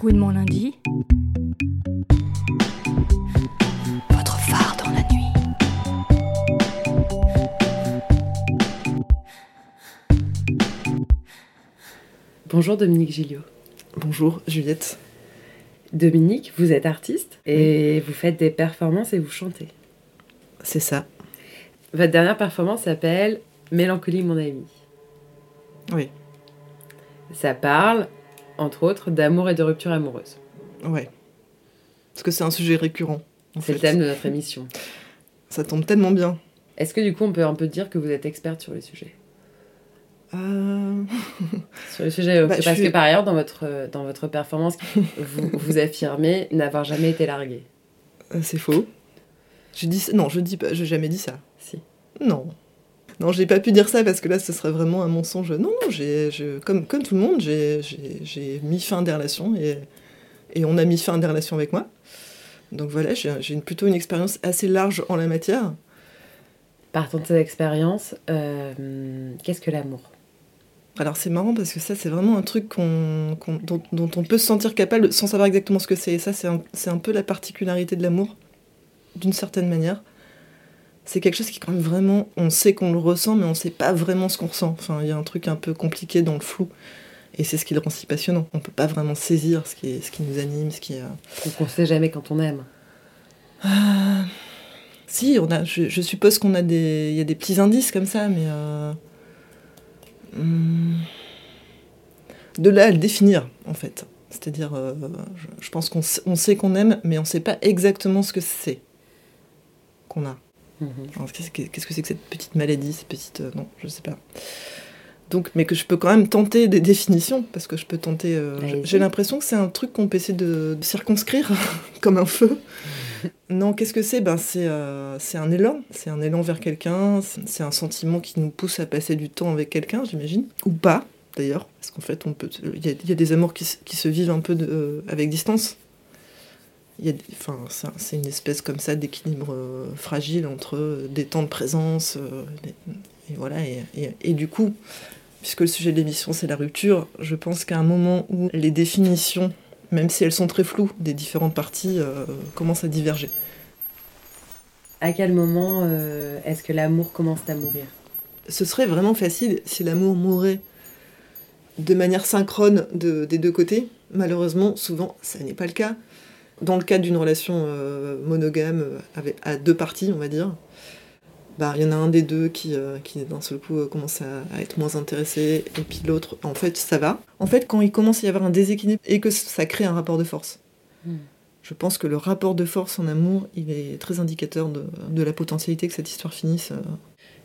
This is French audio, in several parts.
Coup de mon lundi. Votre phare dans la nuit. Bonjour Dominique Gilliot. Bonjour Juliette. Dominique, vous êtes artiste et vous faites des performances et vous chantez. C'est ça. Votre dernière performance s'appelle Mélancolie mon ami. Oui. Ça parle, entre autres, d'amour et de rupture amoureuse. Ouais. Parce que c'est un sujet récurrent. en C'est le thème de notre émission. Ça tombe tellement bien. Est-ce que du coup on peut un peu dire que vous êtes experte sur le sujet? Euh, Sur le sujet, euh, Bah, parce je suis- que par ailleurs dans votre, euh, dans votre performance, vous, vous affirmez n'avoir jamais été largué. euh, c'est faux. J'ai dit non, je dis pas, j'ai jamais dit ça. Si. Non. Non, j'ai pas pu dire ça parce que là, ce serait vraiment un mensonge. Non, non, j'ai, je- comme, comme tout le monde, j'ai, mis fin à des relations et, et on a mis fin à des relations avec moi. Donc voilà, j'ai, j'ai une- plutôt une expérience assez large en la matière. Partant de cette expérience, euh, qu'est-ce que l'amour? Alors c'est marrant parce que ça c'est vraiment un truc qu'on, qu'on- dont, dont on peut se sentir capable sans savoir exactement ce que c'est. Et ça c'est un, c'est un peu la particularité de l'amour, d'une certaine manière. C'est quelque chose qui quand même vraiment, on sait qu'on le ressent mais on sait pas vraiment ce qu'on ressent. Enfin il y a un truc un peu compliqué dans le flou. Et c'est ce qui le rend si passionnant. On peut pas vraiment saisir ce qui, est, ce qui nous anime, ce qui est... Donc on sait jamais quand on aime. Si, on a, je, je suppose qu'on a des, il y a des petits indices comme ça, mais euh, hum, de là à le définir en fait. C'est-à-dire, euh, je, je pense qu'on sait- on sait qu'on aime, mais on sait pas exactement ce que c'est qu'on a. Mhm. Qu'est-ce que c'est que cette petite maladie, cette petite, euh, non, je sais pas. Donc, mais que je peux quand même tenter des définitions parce que je peux tenter. euh. J'ai l'impression que c'est un truc qu'on peut essayer de, de circonscrire comme un feu. Non, qu'est-ce que c'est? Ben, C'est euh, c'est un élan, c'est un élan vers quelqu'un, c'est un sentiment qui nous pousse à passer du temps avec quelqu'un, j'imagine. Ou pas, d'ailleurs, parce qu'en fait, il y, a- il y a des amours qui, se- qui se vivent un peu de- euh, avec distance. Il y a des- Enfin, c'est un- c'est une espèce comme ça d'équilibre euh, fragile entre euh, des temps de présence, euh, et voilà, et, et- et du coup, puisque le sujet de l'émission c'est la rupture, je pense qu'à un moment où les définitions même si elles sont très floues, des différentes parties euh, commencent à diverger. À quel moment est-ce que l'amour commence à mourir? Ce serait vraiment facile si l'amour mourait de manière synchrone de- des deux côtés. Malheureusement, souvent, ça n'est pas le cas. Dans le cadre d'une relation euh, monogame euh, avec, à deux parties, on va dire, bah, il y en a un des deux qui, euh, qui d'un seul coup, euh, commence à, à être moins intéressé, et puis l'autre, en fait, ça va. En fait, quand il commence à y avoir un déséquilibre et que ça crée un rapport de force, Hmm. je pense que le rapport de force en amour, il est très indicateur de, de la potentialité que cette histoire finisse. euh,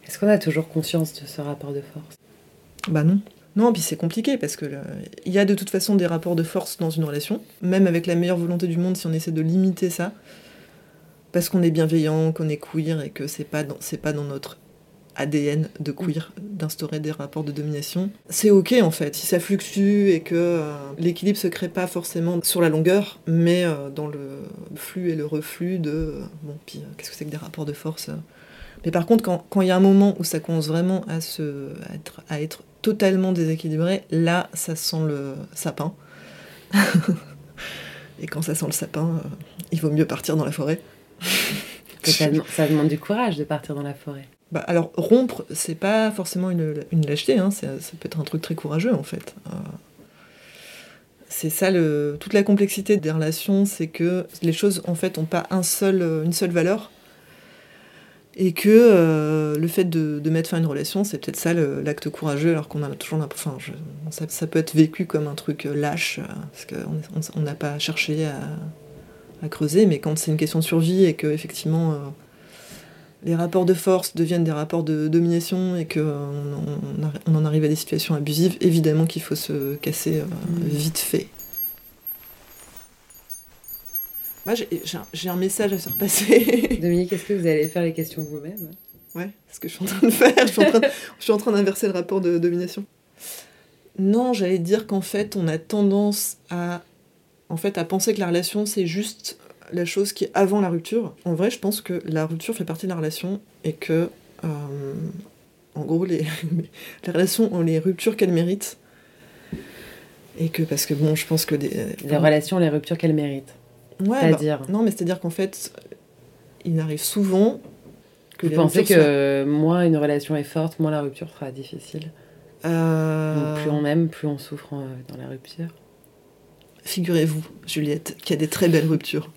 Est-ce qu'on a toujours conscience de ce rapport de force? Bah non. Non, puis c'est compliqué parce que là, il y a de toute façon des rapports de force dans une relation, même avec la meilleure volonté du monde, si on essaie de limiter ça, parce qu'on est bienveillant, qu'on est queer et que c'est pas dans, c'est pas dans notre ADN de queer d'instaurer des rapports de domination. C'est ok en fait, si ça fluctue et que euh, l'équilibre se crée pas forcément sur la longueur, mais euh, dans le flux et le reflux de euh, bon, puis euh, qu'est-ce que c'est que des rapports de force euh. Mais par contre, quand il y a un moment où ça commence vraiment à, se, à être totalement déséquilibré, là, ça sent le sapin. et quand ça sent le sapin, euh, il vaut mieux partir dans la forêt. ça, ça demande du courage de partir dans la forêt. Bah, alors, rompre, c'est pas forcément une, une lâcheté, hein, ça peut être un truc très courageux en fait. Euh, c'est ça, le, toute la complexité des relations, c'est que les choses en fait ont pas un seul, une seule valeur. Et que euh, le fait de, de mettre fin à une relation, c'est peut-être ça l'acte courageux, alors qu'on a toujours l'impression. Enfin, ça, ça peut être vécu comme un truc euh, lâche, euh, parce qu'on on- on n'a pas cherché à, à creuser, mais quand c'est une question de survie et que effectivement. euh, les rapports de force deviennent des rapports de domination et qu'on on, on en arrive à des situations abusives, évidemment qu'il faut se casser euh, Mm. vite fait. Moi, j'ai- un- message à faire passer. Dominique, est-ce que vous allez faire les questions vous-même? Ouais, c'est ce que je suis en train de faire. Je suis en train, de- je suis en train d'inverser le rapport de domination. Non, j'allais dire qu'en fait, on a tendance à, en fait, à penser que la relation, c'est juste la chose qui est avant la rupture. En vrai, je pense que la rupture fait partie de la relation et que, euh, en gros, les, les relations ont les ruptures qu'elles méritent. Et que, parce que bon, je pense que des. Les relations, les ruptures qu'elles méritent. Ouais, bah, C'est-à-dire. non, mais c'est-à-dire qu'en fait, il arrive souvent que Vous pensez que moins une relation est forte, moins la rupture sera difficile Euh, Donc plus on aime, plus on souffre euh, dans la rupture. Figurez-vous, Juliette, qu'il y a des très belles ruptures.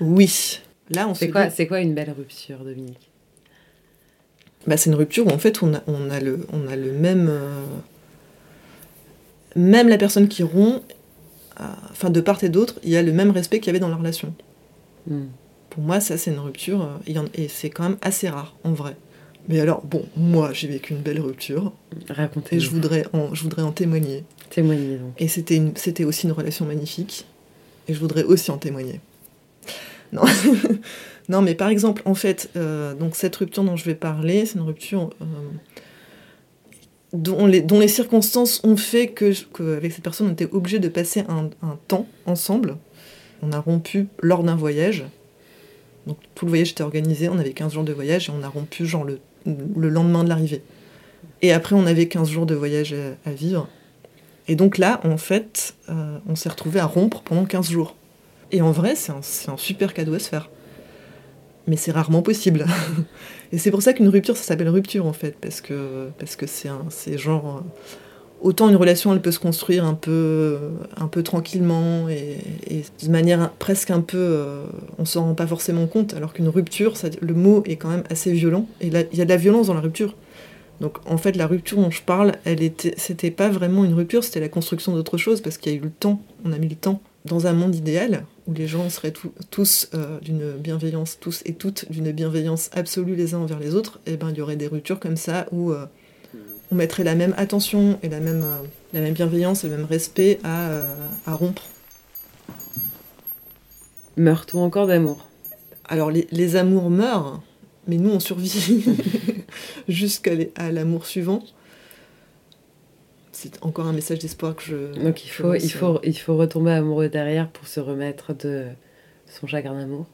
Oui. Là, on C'est quoi, dit- c'est quoi une belle rupture, Dominique? Bah, c'est une rupture où en fait on a, on a, le, on a le même. euh, Même la personne qui rompt, enfin de part et d'autre, il y a le même respect qu'il y avait dans la relation. Hmm. Pour moi, ça c'est une rupture, euh, et c'est quand même assez rare en vrai. Mais alors, bon, moi j'ai vécu une belle rupture Racontez. et je voudrais en, je voudrais en témoigner. Témoignez donc. Et c'était une- c'était aussi une relation magnifique. Et je voudrais aussi en témoigner. Non, non mais par exemple, en fait, euh, donc cette rupture dont je vais parler, c'est une rupture euh, dont, les, circonstances ont fait que, avec cette personne, on était obligé de passer un, temps ensemble. On a rompu lors d'un voyage. Donc tout le voyage était organisé, on avait 15 jours de voyage et on a rompu genre le, le lendemain de l'arrivée. Et après, on avait 15 jours de voyage à- vivre. Et donc là, en fait, euh, on s'est retrouvé à rompre pendant 15 jours. Et en vrai, c'est un, un super cadeau à se faire. Mais c'est rarement possible. et c'est pour ça qu'une rupture, ça s'appelle rupture en fait, parce que parce que c'est c'est genre euh, autant une relation, elle peut se construire un peu un peu tranquillement et, de manière presque un peu, euh, on s'en rend pas forcément compte, alors qu'une rupture, le mot est quand même assez violent. Et là, il y a de la violence dans la rupture. Donc en fait, la rupture dont je parle, elle était, c'était pas vraiment une rupture, c'était la construction d'autre chose parce qu'il y a eu le temps, on a mis le temps. Dans un monde idéal où les gens seraient tout- tous euh, d'une bienveillance, tous et toutes d'une bienveillance absolue les uns envers les autres, et ben il y aurait des ruptures comme ça où euh, on mettrait la même attention et la même, euh, la même bienveillance et le même respect à, à rompre. Meurt-on encore d'amour? Alors les, les amours meurent, mais nous on survit jusqu'à l'amour suivant. C'est encore un message d'espoir que je. Donc il faut, il, faut, il faut retomber amoureux derrière pour se remettre de son chagrin d'amour.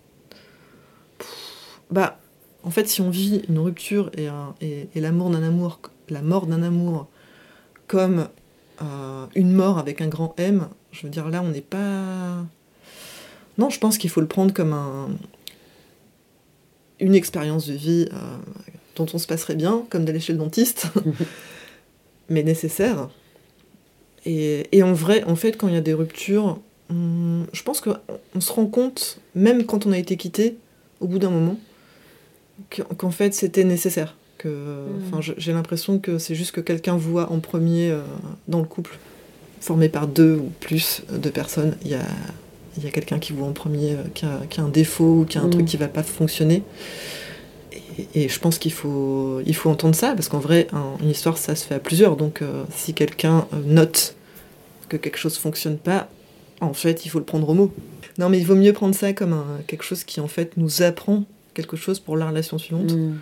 Bah, en fait, si on vit une rupture et, un- et, et l'amour d'un amour, la mort d'un amour, comme euh, une mort avec un grand M, je veux dire, là, on n'est pas. Non, je pense qu'il faut le prendre comme un, une expérience de vie euh, dont on se passerait bien, comme d'aller chez le dentiste, mais nécessaire. Et, et en vrai, en fait, quand il y a des ruptures, je pense qu'on on se rend compte, même quand on a été quitté, au bout d'un moment, que- qu'en fait c'était nécessaire. Que, enfin, j'ai l'impression que c'est juste que quelqu'un voit en premier euh, dans le couple, formé par deux ou plus de personnes, il y a, il y a quelqu'un qui voit en premier euh, qui, a, qui a un défaut ou qui a un Mm. truc qui va pas fonctionner. Et, et je pense qu'il faut, il faut entendre ça, parce qu'en vrai, un- une histoire, ça se fait à plusieurs. Donc euh, si quelqu'un euh, note que quelque chose fonctionne pas, en fait, il faut le prendre au mot. Non, mais il vaut mieux prendre ça comme un- quelque chose qui, en fait, nous apprend quelque chose pour la relation suivante, Hmm.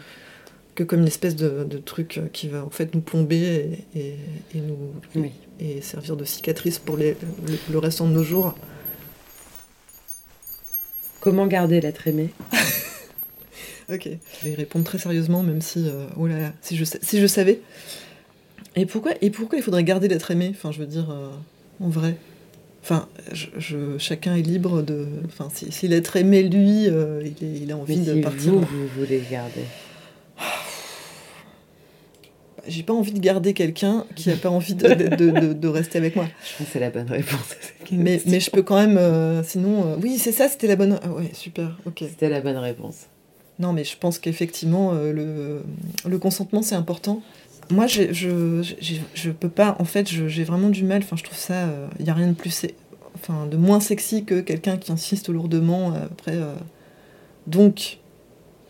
que comme une espèce de, de truc euh, qui va, en fait, nous plomber et, et- et nous, Oui. et servir de cicatrice pour les- le, le restant de nos jours. Comment garder l'être aimé? Ok, je vais y répondre très sérieusement, même si, euh, oh là là, si je, si je savais. Et pourquoi, et pourquoi il faudrait garder d'être aimé? Enfin, je veux dire, euh, en vrai. Enfin, je, je- chacun est libre de. Enfin, si, si l'être aimé, lui, euh, il, est- il a envie Mais de si partir. vous, vous voulez garder. J'ai pas envie de garder quelqu'un qui a pas envie de, de- de- de- de rester avec moi. Je pense que c'est la bonne réponse à cette question. Mais, mais je peux quand même. euh, sinon. euh, oui, c'est ça, c'était la bonne. Ah ouais, super, ok. C'était la bonne réponse. Non, mais je pense qu'effectivement, euh, le, le consentement, c'est important. Moi, je, je peux pas. En fait, j'ai vraiment du mal. Enfin, je trouve ça. Il n'y a rien de plus. Enfin, de moins sexy que quelqu'un qui insiste lourdement. euh, après. euh. Donc,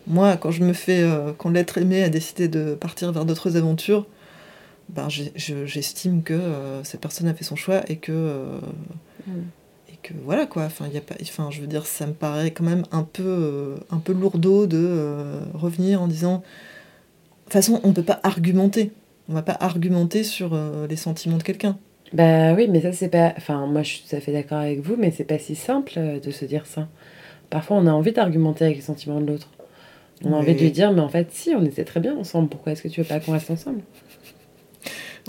moi, quand je me fais. euh, quand l'être aimé a décidé de partir vers d'autres aventures, ben, j'estime que euh, cette personne a fait son choix et que. euh, Mm. Et que voilà quoi enfin il y a pas enfin je veux dire ça me paraît quand même un peu euh, un peu lourdeau de euh, revenir en disant de toute façon on peut pas argumenter on va pas argumenter sur euh, les sentiments de quelqu'un Bah oui, mais ça c'est pas. Enfin, moi je suis tout à fait d'accord avec vous, mais c'est pas si simple euh, de se dire ça. Parfois on a envie d'argumenter avec les sentiments de l'autre. On a envie de lui dire, mais en fait, si, on était très bien ensemble, pourquoi est-ce que tu veux pas qu'on reste ensemble?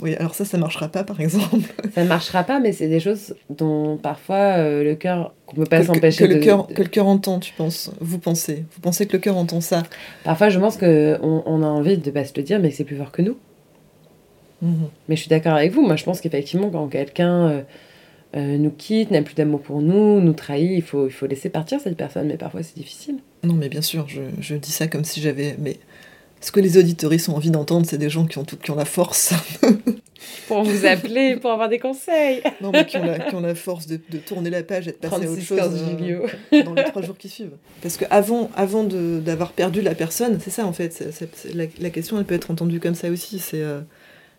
Oui, alors ça, ça marchera pas, par exemple. Ça ne marchera pas, mais c'est des choses dont parfois euh, le cœur, qu'on peut pas s'empêcher que de... le cœur, que le cœur entend, tu penses Vous pensez Vous pensez que le cœur entend ça Parfois, je pense qu'on on a envie de pas se le dire, mais que c'est plus fort que nous. Mhm. Mais je suis d'accord avec vous. Moi, je pense qu'effectivement, quand quelqu'un euh, euh, nous quitte, n'a plus d'amour pour nous, nous trahit, il faut, il faut laisser partir cette personne. Mais parfois, c'est difficile. Non, mais bien sûr, je, je dis ça comme si j'avais. Mais ce que les auditoristes ont envie d'entendre, c'est des gens qui ont, tout, qui ont la force. Pour vous appeler, pour avoir des conseils. non, mais qui ont la, qui ont la force de, de tourner la page et de passer à autre 36 chose. 15 euh, dans les trois jours qui suivent. Parce que avant, d'avoir perdu la personne, c'est ça en fait. la, la question, elle peut être entendue comme ça aussi. Euh,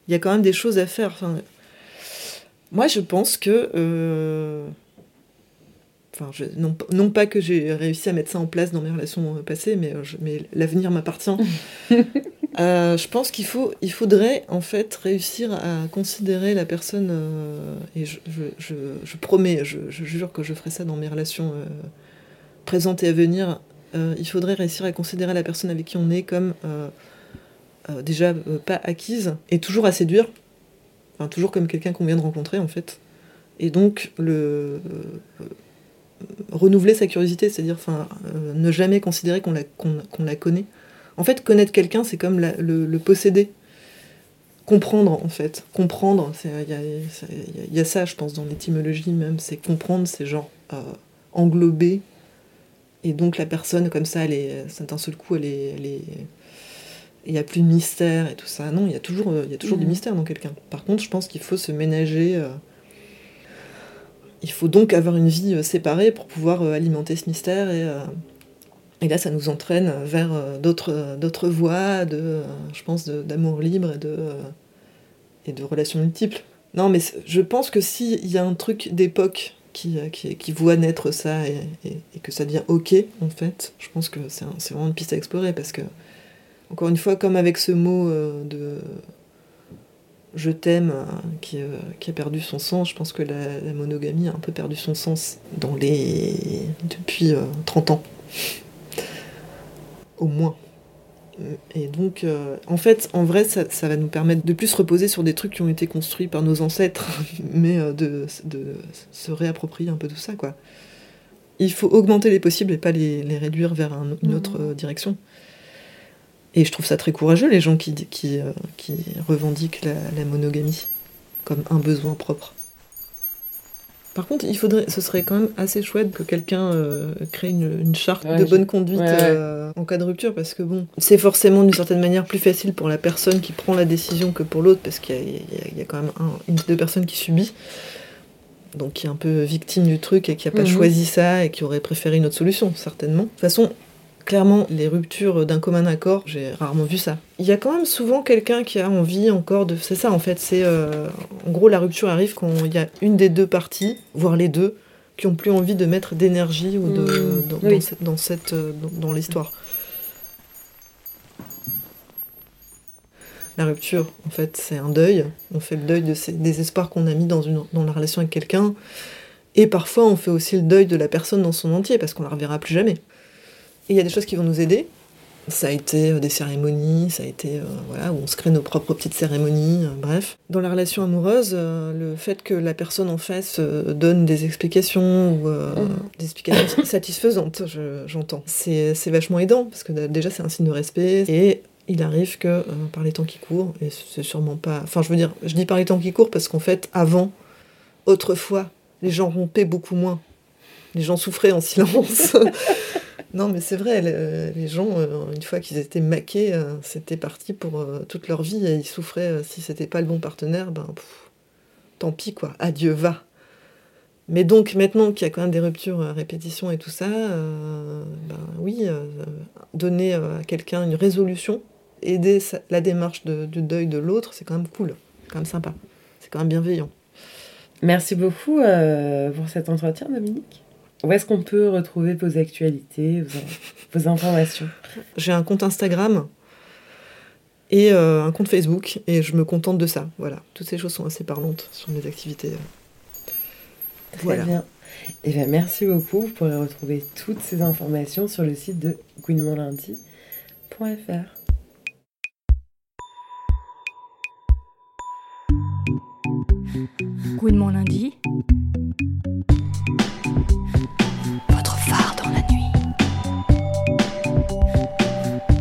il y a quand même des choses à faire. Enfin, moi, je pense que, euh, enfin, je- non, non pas que j'ai réussi à mettre ça en place dans mes relations euh, passées, mais, euh, je- mais l'avenir m'appartient. Euh, je pense qu'il faut, il faudrait en fait réussir à considérer la personne, euh, et je, promets, je, jure que je ferai ça dans mes relations euh, présentes et à venir. il faudrait réussir à considérer la personne avec qui on est comme déjà pas acquise et toujours à séduire, enfin toujours comme quelqu'un qu'on vient de rencontrer en fait. Et donc le renouveler sa curiosité, c'est-à-dire enfin euh, ne jamais considérer qu'on la, qu'on, qu'on la connaît. En fait, connaître quelqu'un, c'est comme la- le, le posséder. Comprendre, en fait. Comprendre, il y a, c'est- il y a- il y a ça, je pense, dans l'étymologie même. C'est comprendre, c'est genre euh, englober. Et donc, la personne, comme ça, elle est, d'un seul coup, elle est. elle est- il n'y a plus de mystère et tout ça. Non, il y a toujours, il y a toujours du Mhm. mystère dans quelqu'un. Par contre, je pense qu'il faut se ménager. euh, il faut donc avoir une vie euh, séparée pour pouvoir euh, alimenter ce mystère et, euh, et là, ça nous entraîne vers d'autres voies, de, je pense, d'amour libre et de, et de relations multiples. Non, mais je pense que s'il y a un truc d'époque qui, voit naître ça et, que ça devient OK, en fait, je pense que c'est vraiment une piste à explorer parce que, encore une fois, comme avec ce mot de je t'aime euh, qui, euh, qui a perdu son sens, je pense que la, la monogamie a un peu perdu son sens dans les... depuis euh, 30 ans au moins. Et donc, euh, en fait, en vrai, ça, ça va nous permettre de plus se reposer sur des trucs qui ont été construits par nos ancêtres, mais euh, de, de se réapproprier un peu tout ça, quoi. Il faut augmenter les possibles et pas les, les réduire vers un- une Mhm. autre euh, direction. Et je trouve ça très courageux, les gens qui, qui, euh, qui revendiquent la, la monogamie comme un besoin propre. Par contre, il faudrait, ce serait quand même assez chouette que quelqu'un euh, crée une, une charte Ouais, de bonne conduite ouais, ouais. euh, en cas de rupture, parce que bon, c'est forcément d'une certaine manière plus facile pour la personne qui prend la décision que pour l'autre, parce qu'il y, a- y y quand même un- une des deux personnes qui subit, donc qui est un peu victime du truc et qui n'a pas Mhm. choisi ça et qui aurait préféré une autre solution, certainement. De toute façon, clairement, les ruptures d'un commun accord, j'ai rarement vu ça. Il y a quand même souvent quelqu'un qui a envie encore de... C'est ça en fait, c'est... euh, En gros, la rupture arrive quand il y a une des deux parties, voire les deux, qui ont plus envie de mettre d'énergie ou de, Mmh, dans, oui. dans cette, dans, cette, euh, dans- dans l'histoire. La rupture, en fait, c'est un deuil. On fait le deuil de ces, des espoirs qu'on a mis dans, une, dans la relation avec quelqu'un. Et parfois, on fait aussi le deuil de la personne dans son entier, parce qu'on la reverra plus jamais. Et il y a des choses qui vont nous aider. Ça a été euh, des cérémonies, ça a été euh, voilà où on se crée nos propres petites cérémonies, euh, bref. Dans la relation amoureuse, euh, le fait que la personne en face donne des explications ou Mhm. des explications satisfaisantes, je- j'entends. C'est c'est vachement aidant parce que déjà c'est un signe de respect et il arrive que par les temps qui courent et c'est sûrement pas. Enfin, je veux dire, je dis par les temps qui courent parce qu'en fait, avant, autrefois, les gens rompaient beaucoup moins. Les gens souffraient en silence. non, mais c'est vrai, le- les gens, euh, une fois qu'ils étaient maqués, euh, c'était parti pour euh, toute leur vie et ils souffraient. si c'était pas le bon partenaire, ben tant pis quoi, adieu, va. Mais donc maintenant qu'il y a quand même des ruptures à répétition et tout ça, ben oui, donner à quelqu'un une résolution, aider la démarche de- du deuil de l'autre, c'est quand même cool, quand même sympa, c'est quand même bienveillant. Merci beaucoup pour cet entretien, Dominique. Où est-ce qu'on peut retrouver vos actualités, vos, vos informations? J'ai un compte Instagram et euh, un compte Facebook et je me contente de ça. Voilà, toutes ces choses sont assez parlantes sur mes activités. Très Voilà. bien. Et bien, merci beaucoup. Vous pourrez retrouver toutes ces informations sur le site de gouinementlundi.fr. Lundi.